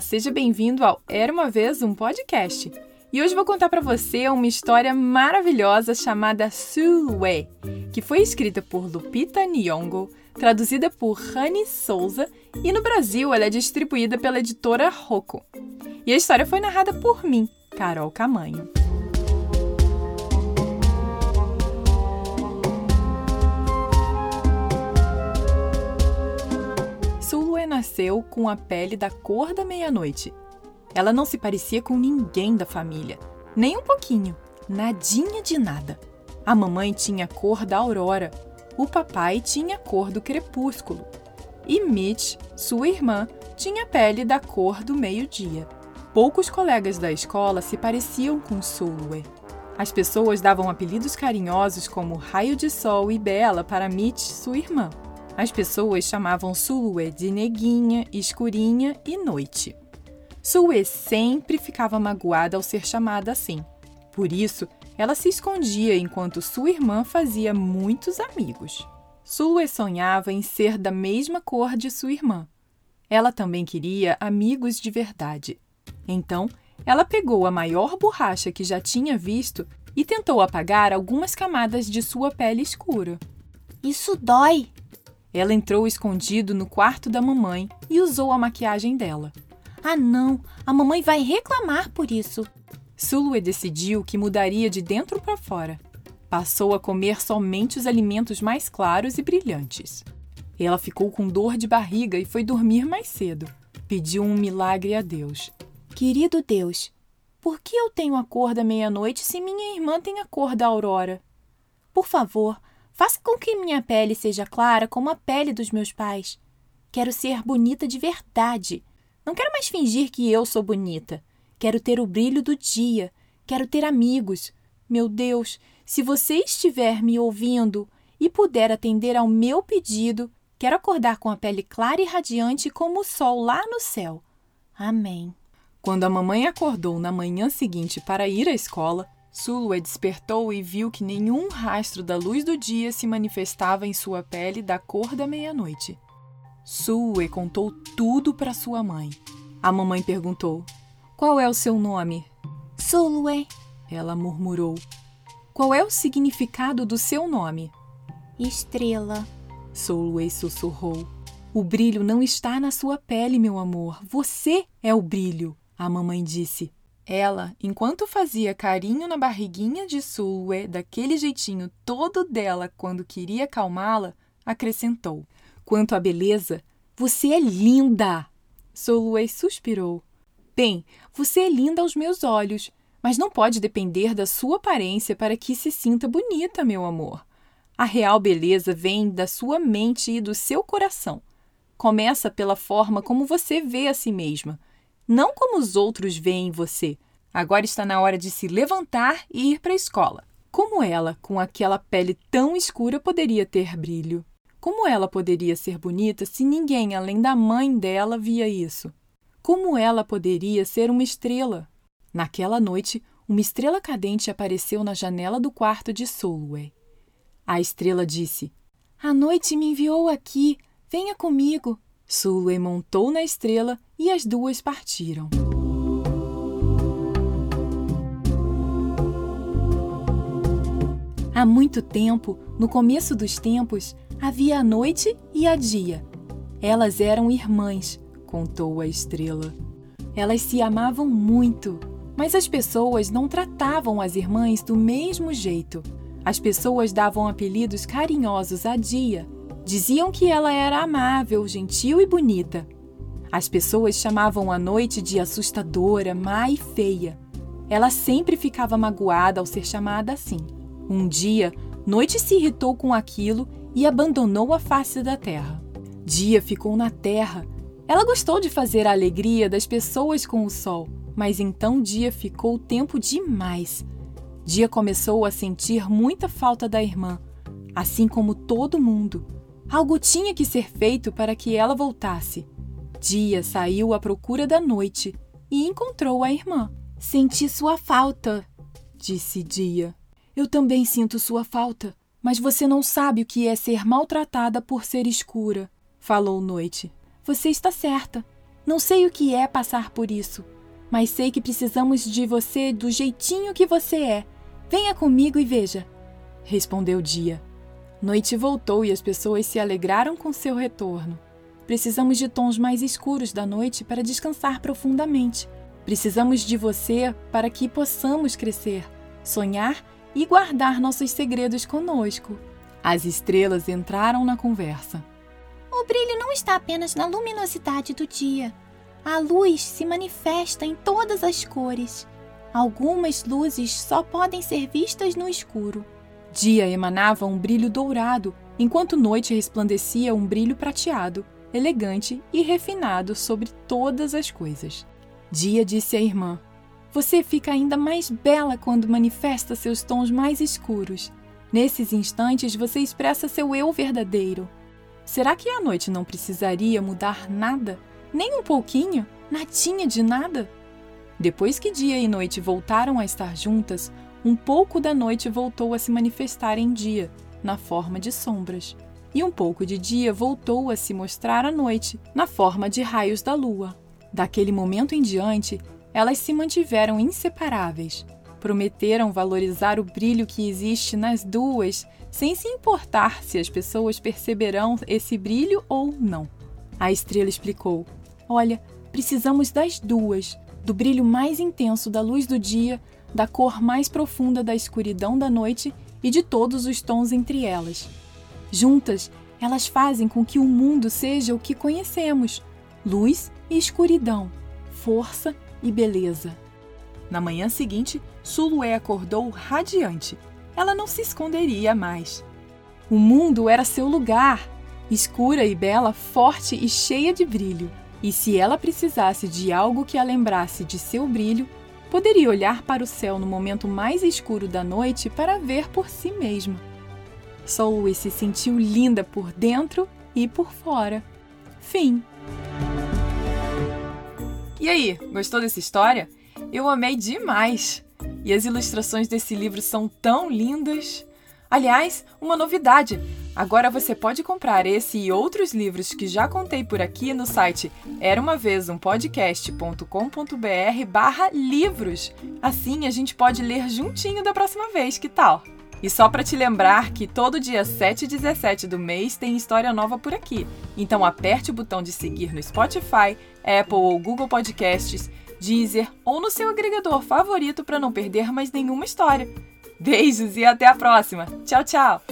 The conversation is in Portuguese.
Seja bem-vindo ao Era uma vez um podcast. E hoje vou contar para você uma história maravilhosa chamada Sulwe, que foi escrita por Lupita Nyong'o, traduzida por Rani Souza e no Brasil ela é distribuída pela editora Rocco. E a história foi narrada por mim, Carol Camanho. Com a pele da cor da meia-noite. Ela não se parecia com ninguém da família, nem um pouquinho, nadinha de nada. A mamãe tinha a cor da aurora, o papai tinha a cor do crepúsculo e Mitch, sua irmã, tinha a pele da cor do meio-dia. Poucos colegas da escola se pareciam com Sulwe. As pessoas davam apelidos carinhosos como Raio de Sol e Bela para Mitch, sua irmã. As pessoas chamavam Sulwe de Neguinha, Escurinha e Noite. Sulwe sempre ficava magoada ao ser chamada assim. Por isso, ela se escondia enquanto sua irmã fazia muitos amigos. Sulwe sonhava em ser da mesma cor de sua irmã. Ela também queria amigos de verdade. Então, ela pegou a maior borracha que já tinha visto e tentou apagar algumas camadas de sua pele escura. Isso dói, ela entrou escondido no quarto da mamãe e usou a maquiagem dela. Ah, não! A mamãe vai reclamar por isso. Sulwe decidiu que mudaria de dentro para fora. Passou a comer somente os alimentos mais claros e brilhantes. Ela ficou com dor de barriga e foi dormir mais cedo. Pediu um milagre a Deus. Querido Deus, por que eu tenho a cor da meia-noite se minha irmã tem a cor da aurora? Por favor, Faça com que minha pele seja clara como a pele dos meus pais. Quero ser bonita de verdade. Não quero mais fingir que eu sou bonita. Quero ter o brilho do dia. Quero ter amigos. Meu Deus, se você estiver me ouvindo e puder atender ao meu pedido, quero acordar com a pele clara e radiante como o sol lá no céu. Amém. Quando a mamãe acordou na manhã seguinte para ir à escola, Sulwe despertou e viu que nenhum rastro da luz do dia se manifestava em sua pele da cor da meia-noite. Sulwe contou tudo para sua mãe. A mamãe perguntou: Qual é o seu nome? Sulwe, ela murmurou. Qual é o significado do seu nome? Estrela. Sulwe sussurrou. O brilho não está na sua pele, meu amor. Você é o brilho, a mamãe disse. Ela, enquanto fazia carinho na barriguinha de Sulwe, daquele jeitinho todo dela quando queria acalmá-la, acrescentou: Quanto à beleza, você é linda! Sulwe suspirou. Bem, você é linda aos meus olhos, mas não pode depender da sua aparência para que se sinta bonita, meu amor. A real beleza vem da sua mente e do seu coração. Começa pela forma como você vê a si mesma não como os outros veem você. Agora está na hora de se levantar e ir para a escola. Como ela, com aquela pele tão escura, poderia ter brilho? Como ela poderia ser bonita se ninguém além da mãe dela via isso? Como ela poderia ser uma estrela? Naquela noite, uma estrela cadente apareceu na janela do quarto de Solway. A estrela disse: A noite me enviou aqui. Venha comigo. Sulway montou na estrela e as duas partiram. Há muito tempo, no começo dos tempos, havia a noite e a dia. Elas eram irmãs, contou a estrela. Elas se amavam muito, mas as pessoas não tratavam as irmãs do mesmo jeito. As pessoas davam apelidos carinhosos a dia Diziam que ela era amável, gentil e bonita. As pessoas chamavam a noite de assustadora, má e feia. Ela sempre ficava magoada ao ser chamada assim. Um dia, Noite se irritou com aquilo e abandonou a face da terra. Dia ficou na terra. Ela gostou de fazer a alegria das pessoas com o sol, mas então Dia ficou tempo demais. Dia começou a sentir muita falta da irmã, assim como todo mundo. Algo tinha que ser feito para que ela voltasse. Dia saiu à procura da noite e encontrou a irmã. Senti sua falta, disse Dia. Eu também sinto sua falta, mas você não sabe o que é ser maltratada por ser escura, falou Noite. Você está certa. Não sei o que é passar por isso, mas sei que precisamos de você do jeitinho que você é. Venha comigo e veja, respondeu Dia. Noite voltou e as pessoas se alegraram com seu retorno. Precisamos de tons mais escuros da noite para descansar profundamente. Precisamos de você para que possamos crescer, sonhar e guardar nossos segredos conosco. As estrelas entraram na conversa. O brilho não está apenas na luminosidade do dia. A luz se manifesta em todas as cores. Algumas luzes só podem ser vistas no escuro. Dia emanava um brilho dourado, enquanto noite resplandecia um brilho prateado, elegante e refinado sobre todas as coisas. Dia disse à irmã: Você fica ainda mais bela quando manifesta seus tons mais escuros. Nesses instantes você expressa seu eu verdadeiro. Será que a noite não precisaria mudar nada? Nem um pouquinho? Nadinha de nada? Depois que dia e noite voltaram a estar juntas, um pouco da noite voltou a se manifestar em dia, na forma de sombras, e um pouco de dia voltou a se mostrar à noite, na forma de raios da lua. Daquele momento em diante, elas se mantiveram inseparáveis. Prometeram valorizar o brilho que existe nas duas, sem se importar se as pessoas perceberão esse brilho ou não. A estrela explicou: Olha, precisamos das duas, do brilho mais intenso da luz do dia da cor mais profunda da escuridão da noite e de todos os tons entre elas. Juntas, elas fazem com que o mundo seja o que conhecemos: luz e escuridão, força e beleza. Na manhã seguinte, Sulué acordou radiante. Ela não se esconderia mais. O mundo era seu lugar, escura e bela, forte e cheia de brilho. E se ela precisasse de algo que a lembrasse de seu brilho, poderia olhar para o céu no momento mais escuro da noite para ver por si mesma. Solway se sentiu linda por dentro e por fora. Fim. E aí, gostou dessa história? Eu amei demais! E as ilustrações desse livro são tão lindas! Aliás, uma novidade: agora você pode comprar esse e outros livros que já contei por aqui no site era uma vez um barra livros. Assim a gente pode ler juntinho da próxima vez, que tal? E só para te lembrar que todo dia 7 e 17 do mês tem história nova por aqui. Então aperte o botão de seguir no Spotify, Apple ou Google Podcasts, Deezer ou no seu agregador favorito para não perder mais nenhuma história. Beijos e até a próxima. Tchau, tchau!